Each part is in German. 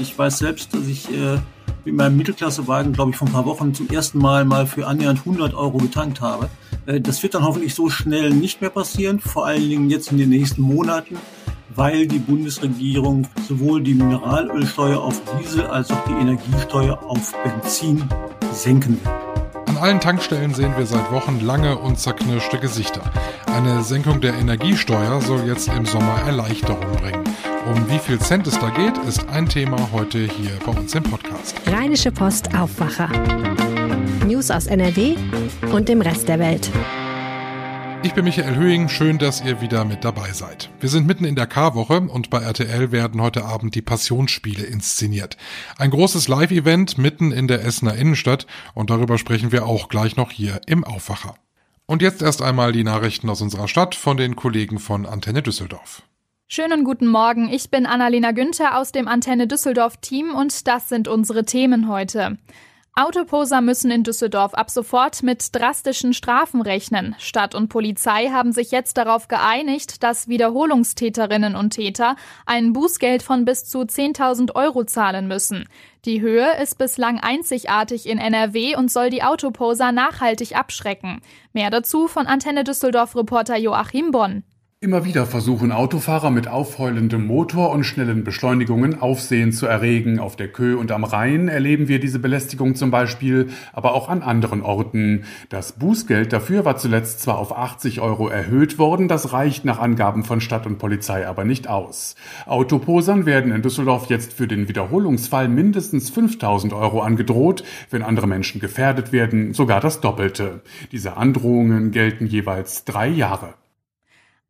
Ich weiß selbst, dass ich äh, mit meinem Mittelklassewagen, glaube ich, vor ein paar Wochen zum ersten Mal mal für annähernd 100 Euro getankt habe. Äh, das wird dann hoffentlich so schnell nicht mehr passieren, vor allen Dingen jetzt in den nächsten Monaten, weil die Bundesregierung sowohl die Mineralölsteuer auf Diesel als auch die Energiesteuer auf Benzin senken will. An allen Tankstellen sehen wir seit Wochen lange und zerknirschte Gesichter. Eine Senkung der Energiesteuer soll jetzt im Sommer Erleichterung bringen. Um wie viel Cent es da geht, ist ein Thema heute hier bei uns im Podcast. Rheinische Post Aufwacher. News aus NRW und dem Rest der Welt. Ich bin Michael Höhing, schön, dass ihr wieder mit dabei seid. Wir sind mitten in der K-Woche und bei RTL werden heute Abend die Passionsspiele inszeniert. Ein großes Live-Event mitten in der Essener Innenstadt und darüber sprechen wir auch gleich noch hier im Aufwacher. Und jetzt erst einmal die Nachrichten aus unserer Stadt von den Kollegen von Antenne Düsseldorf. Schönen guten Morgen, ich bin Annalena Günther aus dem Antenne Düsseldorf Team und das sind unsere Themen heute. Autoposer müssen in Düsseldorf ab sofort mit drastischen Strafen rechnen. Stadt und Polizei haben sich jetzt darauf geeinigt, dass Wiederholungstäterinnen und Täter ein Bußgeld von bis zu 10.000 Euro zahlen müssen. Die Höhe ist bislang einzigartig in NRW und soll die Autoposer nachhaltig abschrecken. Mehr dazu von Antenne Düsseldorf Reporter Joachim Bonn. Immer wieder versuchen Autofahrer mit aufheulendem Motor und schnellen Beschleunigungen Aufsehen zu erregen. Auf der Kö und am Rhein erleben wir diese Belästigung zum Beispiel, aber auch an anderen Orten. Das Bußgeld dafür war zuletzt zwar auf 80 Euro erhöht worden, das reicht nach Angaben von Stadt und Polizei aber nicht aus. Autoposern werden in Düsseldorf jetzt für den Wiederholungsfall mindestens 5000 Euro angedroht, wenn andere Menschen gefährdet werden, sogar das Doppelte. Diese Androhungen gelten jeweils drei Jahre.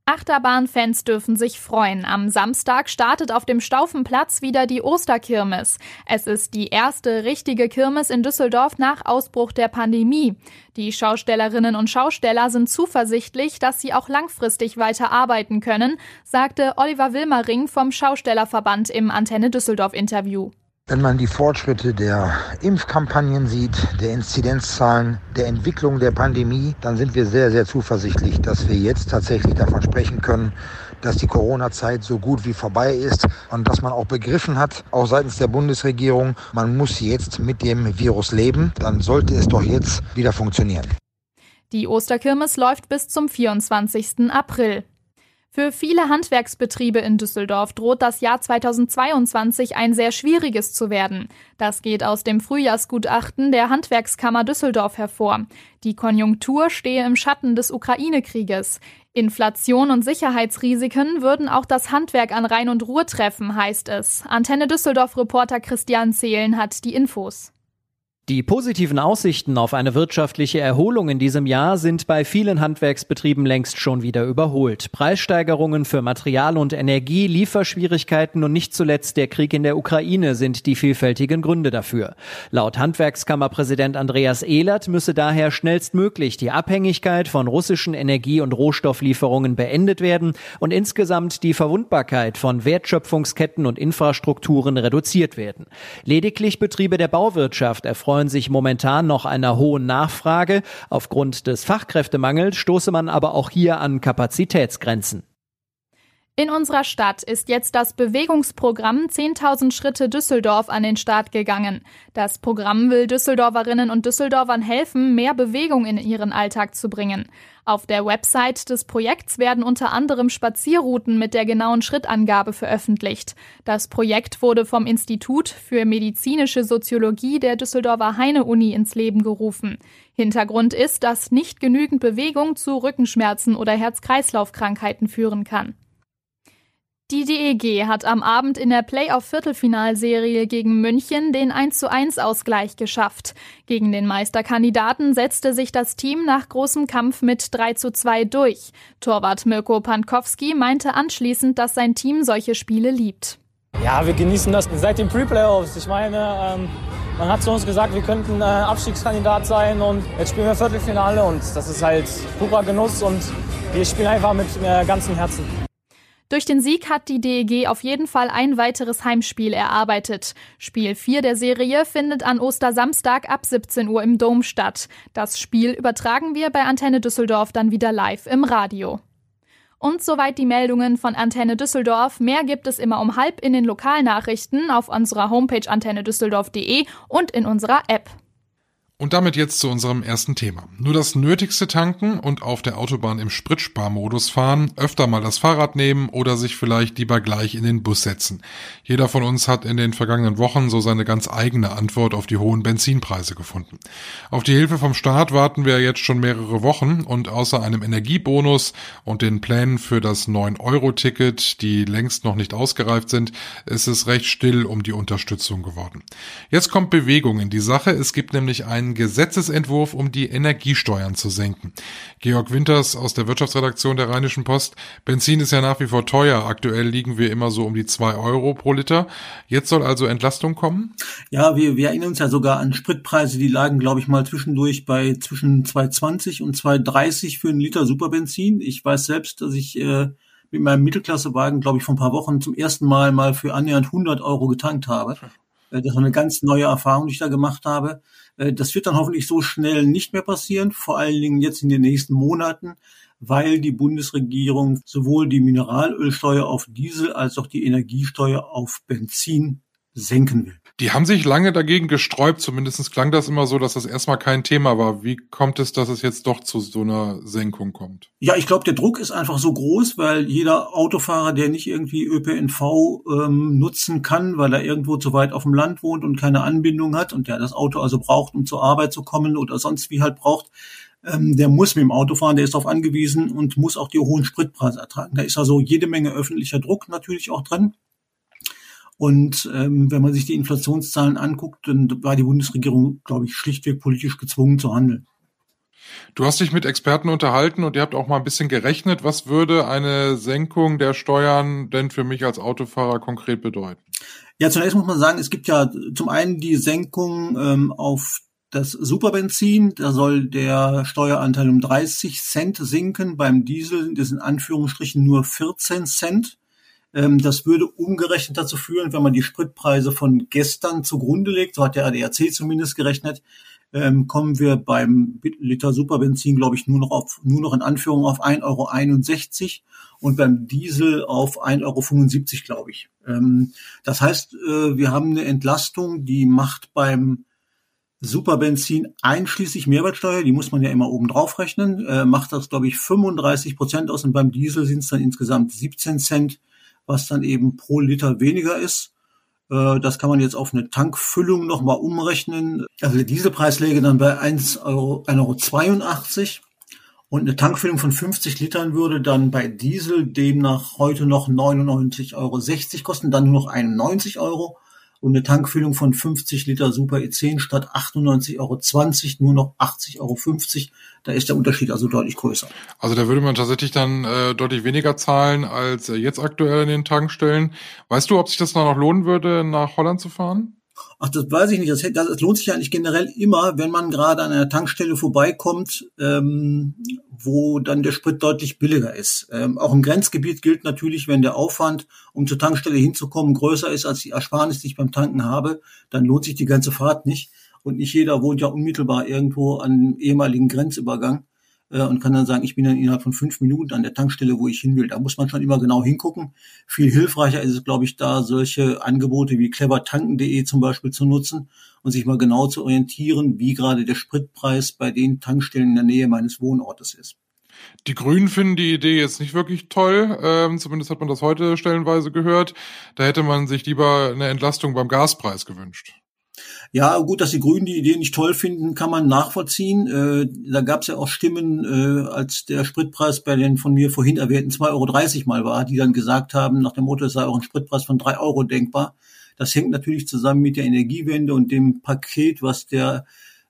Achterbahnfans dürfen sich freuen. Am Samstag startet auf dem Staufenplatz wieder die Osterkirmes. Es ist die erste richtige Kirmes in Düsseldorf nach Ausbruch der Pandemie. Die Schaustellerinnen und Schausteller sind zuversichtlich, dass sie auch langfristig weiter arbeiten können, sagte Oliver Wilmering vom Schaustellerverband im Antenne Düsseldorf Interview. Wenn man die Fortschritte der Impfkampagnen sieht, der Inzidenzzahlen, der Entwicklung der Pandemie, dann sind wir sehr, sehr zuversichtlich, dass wir jetzt tatsächlich davon sprechen können, dass die Corona-Zeit so gut wie vorbei ist und dass man auch begriffen hat, auch seitens der Bundesregierung, man muss jetzt mit dem Virus leben, dann sollte es doch jetzt wieder funktionieren. Die Osterkirmes läuft bis zum 24. April. Für viele Handwerksbetriebe in Düsseldorf droht das Jahr 2022 ein sehr schwieriges zu werden. Das geht aus dem Frühjahrsgutachten der Handwerkskammer Düsseldorf hervor. Die Konjunktur stehe im Schatten des Ukraine-Krieges. Inflation und Sicherheitsrisiken würden auch das Handwerk an Rhein und Ruhr treffen, heißt es. Antenne Düsseldorf-Reporter Christian Zehlen hat die Infos. Die positiven Aussichten auf eine wirtschaftliche Erholung in diesem Jahr sind bei vielen Handwerksbetrieben längst schon wieder überholt. Preissteigerungen für Material und Energie, Lieferschwierigkeiten und nicht zuletzt der Krieg in der Ukraine sind die vielfältigen Gründe dafür. Laut Handwerkskammerpräsident Andreas Ehlert müsse daher schnellstmöglich die Abhängigkeit von russischen Energie- und Rohstofflieferungen beendet werden und insgesamt die Verwundbarkeit von Wertschöpfungsketten und Infrastrukturen reduziert werden. Lediglich Betriebe der Bauwirtschaft erfreuen erfreuen sich momentan noch einer hohen Nachfrage. Aufgrund des Fachkräftemangels stoße man aber auch hier an Kapazitätsgrenzen. In unserer Stadt ist jetzt das Bewegungsprogramm 10.000 Schritte Düsseldorf an den Start gegangen. Das Programm will Düsseldorferinnen und Düsseldorfern helfen, mehr Bewegung in ihren Alltag zu bringen. Auf der Website des Projekts werden unter anderem Spazierrouten mit der genauen Schrittangabe veröffentlicht. Das Projekt wurde vom Institut für medizinische Soziologie der Düsseldorfer Heine-Uni ins Leben gerufen. Hintergrund ist, dass nicht genügend Bewegung zu Rückenschmerzen oder Herz-Kreislauf-Krankheiten führen kann. Die DEG hat am Abend in der Playoff-Viertelfinalserie gegen München den 1:1 Ausgleich geschafft. Gegen den Meisterkandidaten setzte sich das Team nach großem Kampf mit 3:2 durch. Torwart Mirko Pankowski meinte anschließend, dass sein Team solche Spiele liebt. Ja, wir genießen das seit den Pre-Playoffs. Ich meine, ähm, man hat zu uns gesagt, wir könnten äh, Abstiegskandidat sein und jetzt spielen wir Viertelfinale und das ist halt purer Genuss und wir spielen einfach mit äh, ganzem Herzen. Durch den Sieg hat die DEG auf jeden Fall ein weiteres Heimspiel erarbeitet. Spiel 4 der Serie findet an Ostersamstag ab 17 Uhr im Dom statt. Das Spiel übertragen wir bei Antenne Düsseldorf dann wieder live im Radio. Und soweit die Meldungen von Antenne Düsseldorf. Mehr gibt es immer um halb in den Lokalnachrichten auf unserer Homepage antennedüsseldorf.de und in unserer App. Und damit jetzt zu unserem ersten Thema. Nur das Nötigste tanken und auf der Autobahn im Spritsparmodus fahren, öfter mal das Fahrrad nehmen oder sich vielleicht lieber gleich in den Bus setzen. Jeder von uns hat in den vergangenen Wochen so seine ganz eigene Antwort auf die hohen Benzinpreise gefunden. Auf die Hilfe vom Staat warten wir jetzt schon mehrere Wochen und außer einem Energiebonus und den Plänen für das 9-Euro-Ticket, die längst noch nicht ausgereift sind, ist es recht still um die Unterstützung geworden. Jetzt kommt Bewegung in die Sache. Es gibt nämlich ein einen Gesetzesentwurf, um die Energiesteuern zu senken. Georg Winters aus der Wirtschaftsredaktion der Rheinischen Post. Benzin ist ja nach wie vor teuer. Aktuell liegen wir immer so um die zwei Euro pro Liter. Jetzt soll also Entlastung kommen? Ja, wir, wir erinnern uns ja sogar an Spritpreise, die lagen, glaube ich, mal zwischendurch bei zwischen 2,20 und 2,30 für einen Liter Superbenzin. Ich weiß selbst, dass ich äh, mit meinem Mittelklassewagen, glaube ich, vor ein paar Wochen zum ersten Mal mal für annähernd 100 Euro getankt habe. Äh, das war eine ganz neue Erfahrung, die ich da gemacht habe. Äh, das wird dann hoffentlich so schnell nicht mehr passieren, vor allen Dingen jetzt in den nächsten Monaten, weil die Bundesregierung sowohl die Mineralölsteuer auf Diesel als auch die Energiesteuer auf Benzin senken will. Die haben sich lange dagegen gesträubt, zumindest klang das immer so, dass das erstmal kein Thema war. Wie kommt es, dass es jetzt doch zu so einer Senkung kommt? Ja, ich glaube, der Druck ist einfach so groß, weil jeder Autofahrer, der nicht irgendwie ÖPNV ähm, nutzen kann, weil er irgendwo zu weit auf dem Land wohnt und keine Anbindung hat und der das Auto also braucht, um zur Arbeit zu kommen oder sonst wie halt braucht, ähm, der muss mit dem Auto fahren, der ist darauf angewiesen und muss auch die hohen Spritpreise ertragen. Da ist also jede Menge öffentlicher Druck natürlich auch drin. Und ähm, wenn man sich die Inflationszahlen anguckt, dann war die Bundesregierung, glaube ich, schlichtweg politisch gezwungen zu handeln. Du hast dich mit Experten unterhalten und ihr habt auch mal ein bisschen gerechnet. Was würde eine Senkung der Steuern denn für mich als Autofahrer konkret bedeuten? Ja, zunächst muss man sagen, es gibt ja zum einen die Senkung ähm, auf das Superbenzin. Da soll der Steueranteil um 30 Cent sinken. Beim Diesel sind in Anführungsstrichen nur 14 Cent. Ähm, das würde umgerechnet dazu führen, wenn man die Spritpreise von gestern zugrunde legt, so hat der ADAC zumindest gerechnet, ähm, kommen wir beim Liter Superbenzin, glaube ich, nur noch auf, nur noch in Anführung auf 1,61 Euro und beim Diesel auf 1,75 Euro, glaube ich. Ähm, das heißt, äh, wir haben eine Entlastung, die macht beim Superbenzin einschließlich Mehrwertsteuer, die muss man ja immer oben drauf rechnen, äh, macht das, glaube ich, 35 Prozent aus und beim Diesel sind es dann insgesamt 17 Cent was dann eben pro Liter weniger ist. Äh, das kann man jetzt auf eine Tankfüllung nochmal umrechnen. Also der Dieselpreis läge dann bei 1,82 Euro, 1,82 Euro. Und eine Tankfüllung von 50 Litern würde dann bei Diesel demnach heute noch 99,60 Euro kosten, dann nur noch 91 Euro und eine Tankfüllung von 50 Liter Super E10 statt 98,20 Euro nur noch 80,50 Euro. Da ist der Unterschied also deutlich größer. Also da würde man tatsächlich dann äh, deutlich weniger zahlen als äh, jetzt aktuell in den Tankstellen. Weißt du, ob sich das noch lohnen würde, nach Holland zu fahren? Ach, das weiß ich nicht. Das, das lohnt sich eigentlich generell immer, wenn man gerade an einer Tankstelle vorbeikommt, ähm, wo dann der Sprit deutlich billiger ist. Ähm, auch im Grenzgebiet gilt natürlich, wenn der Aufwand, um zur Tankstelle hinzukommen, größer ist als die Ersparnis, die ich beim Tanken habe, dann lohnt sich die ganze Fahrt nicht. Und nicht jeder wohnt ja unmittelbar irgendwo an einem ehemaligen Grenzübergang äh, und kann dann sagen, ich bin dann innerhalb von fünf Minuten an der Tankstelle, wo ich hin will. Da muss man schon immer genau hingucken. Viel hilfreicher ist es, glaube ich, da solche Angebote wie clevertanken.de zum Beispiel zu nutzen und sich mal genau zu orientieren, wie gerade der Spritpreis bei den Tankstellen in der Nähe meines Wohnortes ist. Die Grünen finden die Idee jetzt nicht wirklich toll. Ähm, zumindest hat man das heute stellenweise gehört. Da hätte man sich lieber eine Entlastung beim Gaspreis gewünscht. Ja, gut, dass die Grünen die Idee nicht toll finden, kann man nachvollziehen. Äh, da gab es ja auch Stimmen, äh, als der Spritpreis bei den von mir vorhin erwähnten 2,30 Euro mal war, die dann gesagt haben, nach dem Motto, es sei auch ein Spritpreis von 3 Euro denkbar. Das hängt natürlich zusammen mit der Energiewende und dem Paket, was der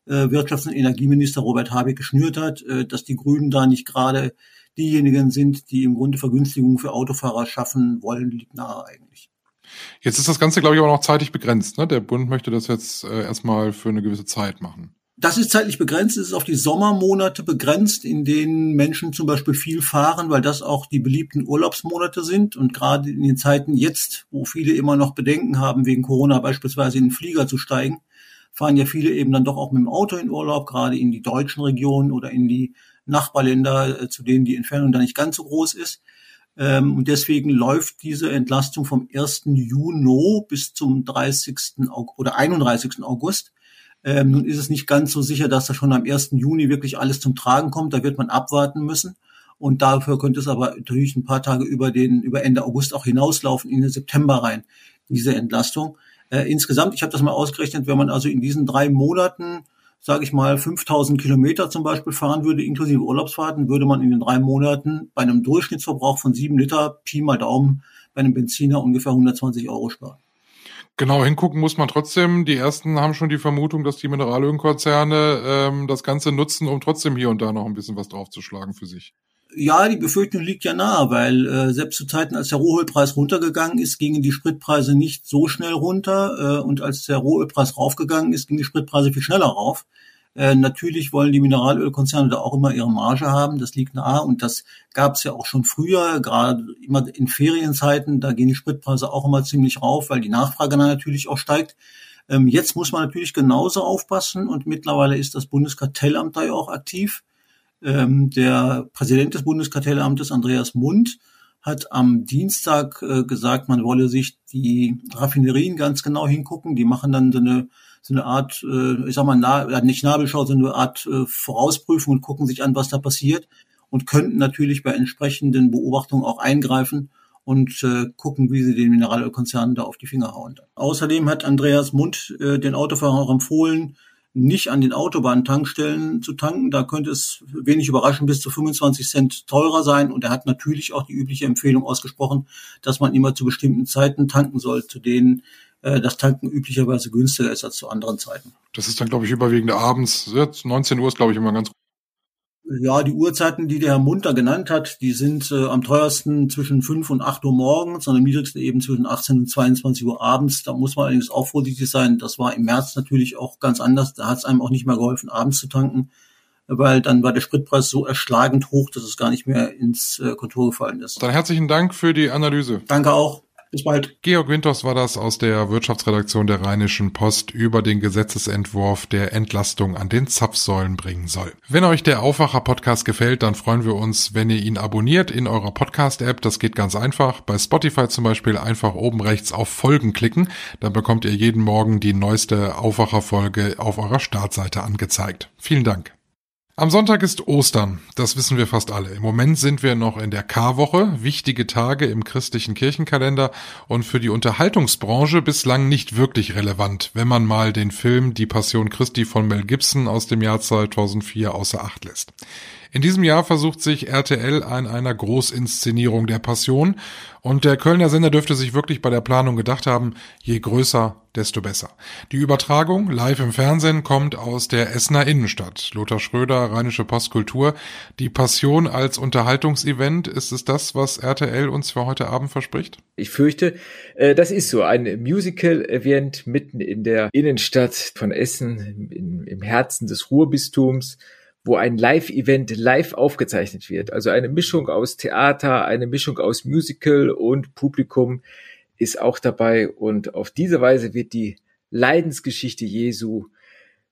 äh, Wirtschafts- und Energieminister Robert Habeck geschnürt hat, äh, dass die Grünen da nicht gerade diejenigen sind, die im Grunde Vergünstigungen für Autofahrer schaffen wollen, liegt nahe eigentlich. Jetzt ist das Ganze, glaube ich, auch noch zeitlich begrenzt. Ne? Der Bund möchte das jetzt äh, erstmal für eine gewisse Zeit machen. Das ist zeitlich begrenzt, es ist auf die Sommermonate begrenzt, in denen Menschen zum Beispiel viel fahren, weil das auch die beliebten Urlaubsmonate sind. Und gerade in den Zeiten jetzt, wo viele immer noch Bedenken haben, wegen Corona beispielsweise in den Flieger zu steigen, fahren ja viele eben dann doch auch mit dem Auto in Urlaub, gerade in die deutschen Regionen oder in die Nachbarländer, äh, zu denen die Entfernung da nicht ganz so groß ist. Ähm, und deswegen läuft diese Entlastung vom 1. Juni bis zum 30. oder 31. August. Ähm, nun ist es nicht ganz so sicher, dass da schon am 1. Juni wirklich alles zum Tragen kommt. Da wird man abwarten müssen. Und dafür könnte es aber natürlich ein paar Tage über den, über Ende August auch hinauslaufen, in den September rein, diese Entlastung. Äh, insgesamt, ich habe das mal ausgerechnet, wenn man also in diesen drei Monaten sage ich mal, 5000 Kilometer zum Beispiel fahren würde, inklusive Urlaubsfahrten, würde man in den drei Monaten bei einem Durchschnittsverbrauch von sieben Liter, Pi mal Daumen, bei einem Benziner ungefähr 120 Euro sparen. Genau, hingucken muss man trotzdem. Die ersten haben schon die Vermutung, dass die Mineralölkonzerne ähm, das Ganze nutzen, um trotzdem hier und da noch ein bisschen was draufzuschlagen für sich. Ja, die Befürchtung liegt ja nahe, weil äh, selbst zu Zeiten, als der Rohölpreis runtergegangen ist, gingen die Spritpreise nicht so schnell runter äh, und als der Rohölpreis raufgegangen ist, gingen die Spritpreise viel schneller rauf. Äh, natürlich wollen die Mineralölkonzerne da auch immer ihre Marge haben, das liegt nahe und das gab es ja auch schon früher, gerade immer in Ferienzeiten, da gehen die Spritpreise auch immer ziemlich rauf, weil die Nachfrage dann natürlich auch steigt. Ähm, jetzt muss man natürlich genauso aufpassen und mittlerweile ist das Bundeskartellamt da ja auch aktiv ähm, der Präsident des Bundeskartellamtes, Andreas Mund, hat am Dienstag äh, gesagt, man wolle sich die Raffinerien ganz genau hingucken. Die machen dann so eine, so eine Art, äh, ich sag mal, na, nicht Nabelschau, sondern eine Art äh, Vorausprüfung und gucken sich an, was da passiert und könnten natürlich bei entsprechenden Beobachtungen auch eingreifen und äh, gucken, wie sie den Mineralölkonzernen da auf die Finger hauen. Außerdem hat Andreas Mund äh, den Autofahrern auch empfohlen, nicht an den Autobahntankstellen zu tanken. Da könnte es wenig überraschend bis zu 25 Cent teurer sein. Und er hat natürlich auch die übliche Empfehlung ausgesprochen, dass man immer zu bestimmten Zeiten tanken soll, zu denen äh, das Tanken üblicherweise günstiger ist als zu anderen Zeiten. Das ist dann, glaube ich, überwiegend abends. 19 Uhr ist, glaube ich, immer ganz ja, die Uhrzeiten, die der Herr Munter genannt hat, die sind äh, am teuersten zwischen 5 und 8 Uhr morgens und am niedrigsten eben zwischen 18 und 22 Uhr abends. Da muss man allerdings auch vorsichtig sein. Das war im März natürlich auch ganz anders. Da hat es einem auch nicht mehr geholfen, abends zu tanken, weil dann war der Spritpreis so erschlagend hoch, dass es gar nicht mehr ins äh, Kontor gefallen ist. Dann herzlichen Dank für die Analyse. Danke auch. Bis bald. Georg Winters war das aus der Wirtschaftsredaktion der Rheinischen Post über den Gesetzesentwurf, der Entlastung an den Zapfsäulen bringen soll. Wenn euch der Aufwacher-Podcast gefällt, dann freuen wir uns, wenn ihr ihn abonniert in eurer Podcast-App. Das geht ganz einfach. Bei Spotify zum Beispiel einfach oben rechts auf Folgen klicken. Dann bekommt ihr jeden Morgen die neueste Aufwacher-Folge auf eurer Startseite angezeigt. Vielen Dank. Am Sonntag ist Ostern, das wissen wir fast alle. Im Moment sind wir noch in der Karwoche, wichtige Tage im christlichen Kirchenkalender und für die Unterhaltungsbranche bislang nicht wirklich relevant, wenn man mal den Film Die Passion Christi von Mel Gibson aus dem Jahr 2004 außer Acht lässt. In diesem Jahr versucht sich RTL an einer Großinszenierung der Passion und der Kölner Sender dürfte sich wirklich bei der Planung gedacht haben, je größer, desto besser. Die Übertragung live im Fernsehen kommt aus der Essener Innenstadt. Lothar Schröder, Rheinische Postkultur. Die Passion als Unterhaltungsevent, ist es das, was RTL uns für heute Abend verspricht? Ich fürchte, äh, das ist so ein Musical-Event mitten in der Innenstadt von Essen, im Herzen des Ruhrbistums wo ein Live-Event live aufgezeichnet wird. Also eine Mischung aus Theater, eine Mischung aus Musical und Publikum ist auch dabei. Und auf diese Weise wird die Leidensgeschichte Jesu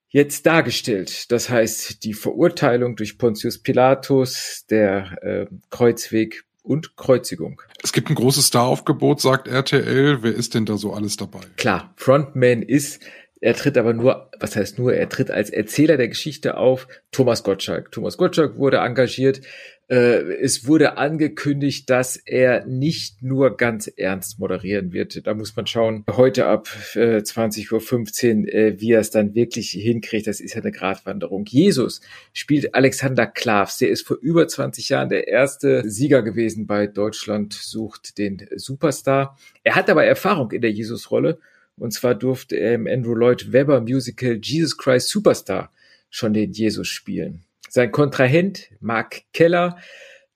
jetzt dargestellt. Das heißt, die Verurteilung durch Pontius Pilatus, der äh, Kreuzweg und Kreuzigung. Es gibt ein großes Staraufgebot, sagt RTL. Wer ist denn da so alles dabei? Klar, Frontman ist er tritt aber nur, was heißt nur, er tritt als Erzähler der Geschichte auf, Thomas Gottschalk. Thomas Gottschalk wurde engagiert. Äh, es wurde angekündigt, dass er nicht nur ganz ernst moderieren wird. Da muss man schauen, heute ab äh, 20.15 Uhr, äh, wie er es dann wirklich hinkriegt. Das ist ja eine Gratwanderung. Jesus spielt Alexander Klavs. Der ist vor über 20 Jahren der erste Sieger gewesen bei Deutschland sucht den Superstar. Er hat aber Erfahrung in der Jesus-Rolle und zwar durfte er im Andrew Lloyd Webber Musical Jesus Christ Superstar schon den Jesus spielen. Sein Kontrahent Mark Keller.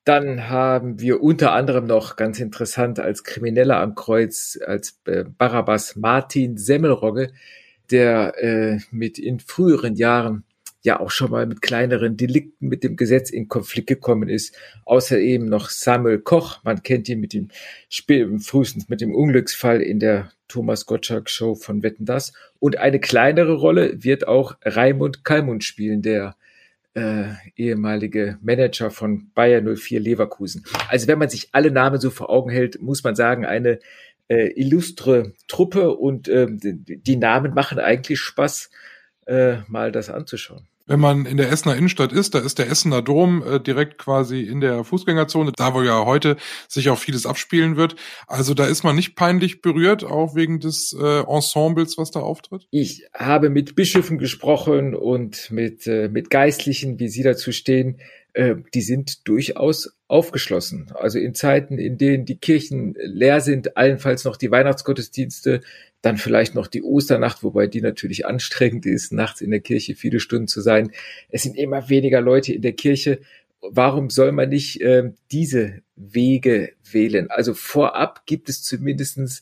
Dann haben wir unter anderem noch ganz interessant als Krimineller am Kreuz, als äh, Barabbas Martin Semmelrogge, der äh, mit in früheren Jahren ja auch schon mal mit kleineren Delikten mit dem Gesetz in Konflikt gekommen ist. Außer eben noch Samuel Koch, man kennt ihn mit dem Spiel, frühestens mit dem Unglücksfall in der Thomas Gottschalk Show von Wetten Das. Und eine kleinere Rolle wird auch Raimund Kalmund spielen, der äh, ehemalige Manager von Bayer 04 Leverkusen. Also wenn man sich alle Namen so vor Augen hält, muss man sagen, eine äh, illustre Truppe und äh, die Namen machen eigentlich Spaß, äh, mal das anzuschauen. Wenn man in der Essener Innenstadt ist, da ist der Essener Dom äh, direkt quasi in der Fußgängerzone, da wo ja heute sich auch vieles abspielen wird. Also da ist man nicht peinlich berührt, auch wegen des äh, Ensembles, was da auftritt? Ich habe mit Bischöfen gesprochen und mit, äh, mit Geistlichen, wie sie dazu stehen. Äh, die sind durchaus aufgeschlossen. Also in Zeiten, in denen die Kirchen leer sind, allenfalls noch die Weihnachtsgottesdienste, dann vielleicht noch die Osternacht, wobei die natürlich anstrengend ist, nachts in der Kirche viele Stunden zu sein. Es sind immer weniger Leute in der Kirche. Warum soll man nicht äh, diese Wege wählen? Also vorab gibt es zumindestens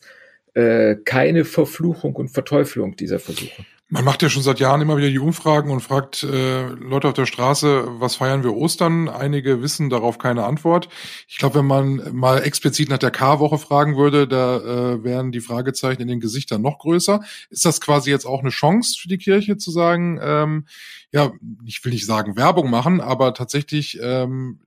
äh, keine Verfluchung und Verteufelung dieser Versuche. Man macht ja schon seit Jahren immer wieder die Umfragen und fragt äh, Leute auf der Straße, was feiern wir Ostern? Einige wissen darauf keine Antwort. Ich glaube, wenn man mal explizit nach der K-Woche fragen würde, da äh, wären die Fragezeichen in den Gesichtern noch größer. Ist das quasi jetzt auch eine Chance für die Kirche zu sagen, ähm, ja, ich will nicht sagen Werbung machen, aber tatsächlich ähm,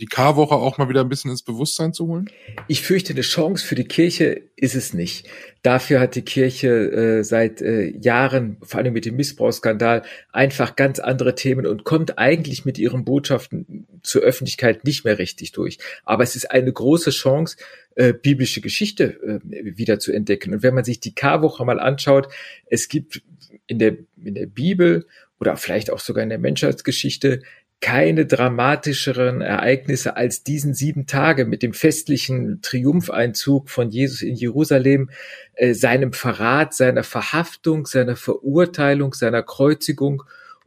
die Karwoche auch mal wieder ein bisschen ins Bewusstsein zu holen? Ich fürchte, eine Chance für die Kirche ist es nicht. Dafür hat die Kirche äh, seit äh, Jahren, vor allem mit dem Missbrauchsskandal, einfach ganz andere Themen und kommt eigentlich mit ihren Botschaften zur Öffentlichkeit nicht mehr richtig durch. Aber es ist eine große Chance, äh, biblische Geschichte äh, wieder zu entdecken. Und wenn man sich die Karwoche mal anschaut, es gibt in der, in der Bibel oder vielleicht auch sogar in der Menschheitsgeschichte keine dramatischeren Ereignisse als diesen sieben Tage mit dem festlichen Triumpheinzug von Jesus in Jerusalem, äh, seinem Verrat, seiner Verhaftung, seiner Verurteilung, seiner Kreuzigung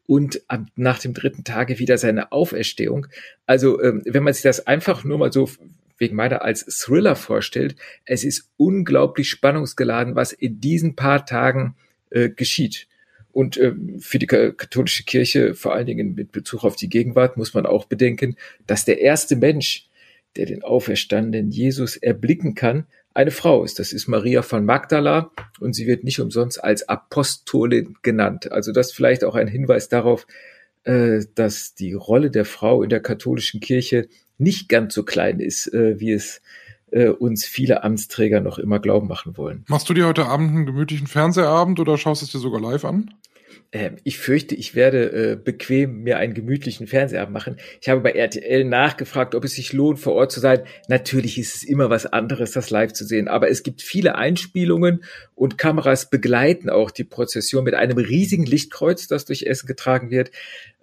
und am, nach dem dritten Tage wieder seine Auferstehung. Also ähm, wenn man sich das einfach nur mal so wegen meiner als Thriller vorstellt, es ist unglaublich spannungsgeladen, was in diesen paar Tagen äh, geschieht. Und äh, für die katholische Kirche, vor allen Dingen mit Bezug auf die Gegenwart, muss man auch bedenken, dass der erste Mensch, der den auferstandenen Jesus erblicken kann, eine Frau ist. Das ist Maria von Magdala und sie wird nicht umsonst als Apostolin genannt. Also das vielleicht auch ein Hinweis darauf, äh, dass die Rolle der Frau in der katholischen Kirche nicht ganz so klein ist, äh, wie es äh, uns viele Amtsträger noch immer glauben machen wollen. Machst du dir heute Abend einen gemütlichen Fernsehabend oder schaust es dir sogar live an? Ähm, ich fürchte, ich werde äh, bequem mir einen gemütlichen Fernseher machen. Ich habe bei RTL nachgefragt, ob es sich lohnt, vor Ort zu sein. Natürlich ist es immer was anderes, das live zu sehen. Aber es gibt viele Einspielungen und Kameras begleiten auch die Prozession mit einem riesigen Lichtkreuz, das durch Essen getragen wird.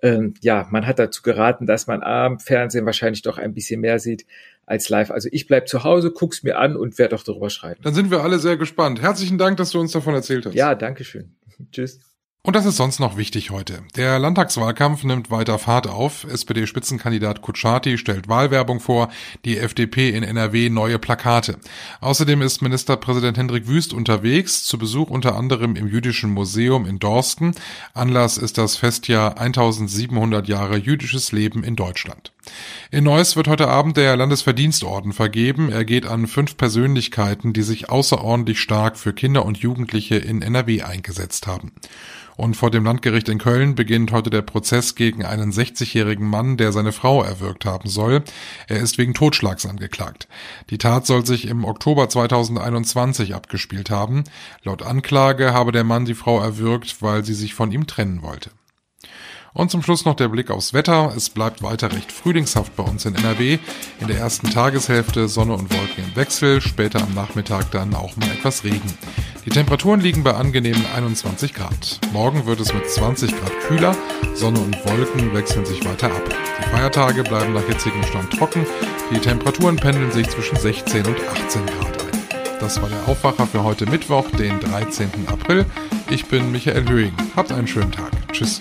Ähm, ja, man hat dazu geraten, dass man am Fernsehen wahrscheinlich doch ein bisschen mehr sieht als live. Also ich bleib zu Hause, guck's mir an und werde auch darüber schreiben. Dann sind wir alle sehr gespannt. Herzlichen Dank, dass du uns davon erzählt hast. Ja, danke schön. Tschüss. Und das ist sonst noch wichtig heute. Der Landtagswahlkampf nimmt weiter Fahrt auf. SPD-Spitzenkandidat Kutschaty stellt Wahlwerbung vor, die FDP in NRW neue Plakate. Außerdem ist Ministerpräsident Hendrik Wüst unterwegs, zu Besuch unter anderem im Jüdischen Museum in Dorsten. Anlass ist das Festjahr 1700 Jahre jüdisches Leben in Deutschland. In Neuss wird heute Abend der Landesverdienstorden vergeben. Er geht an fünf Persönlichkeiten, die sich außerordentlich stark für Kinder und Jugendliche in NRW eingesetzt haben. Und vor dem Landgericht in Köln beginnt heute der Prozess gegen einen 60-jährigen Mann, der seine Frau erwürgt haben soll. Er ist wegen Totschlags angeklagt. Die Tat soll sich im Oktober 2021 abgespielt haben. Laut Anklage habe der Mann die Frau erwürgt, weil sie sich von ihm trennen wollte. Und zum Schluss noch der Blick aufs Wetter. Es bleibt weiter recht frühlingshaft bei uns in NRW. In der ersten Tageshälfte Sonne und Wolken im Wechsel, später am Nachmittag dann auch mal etwas Regen. Die Temperaturen liegen bei angenehmen 21 Grad. Morgen wird es mit 20 Grad kühler, Sonne und Wolken wechseln sich weiter ab. Die Feiertage bleiben nach jetzigem Stand trocken, die Temperaturen pendeln sich zwischen 16 und 18 Grad ein. Das war der Aufwacher für heute Mittwoch, den 13. April. Ich bin Michael Höhing. Habt einen schönen Tag. Tschüss.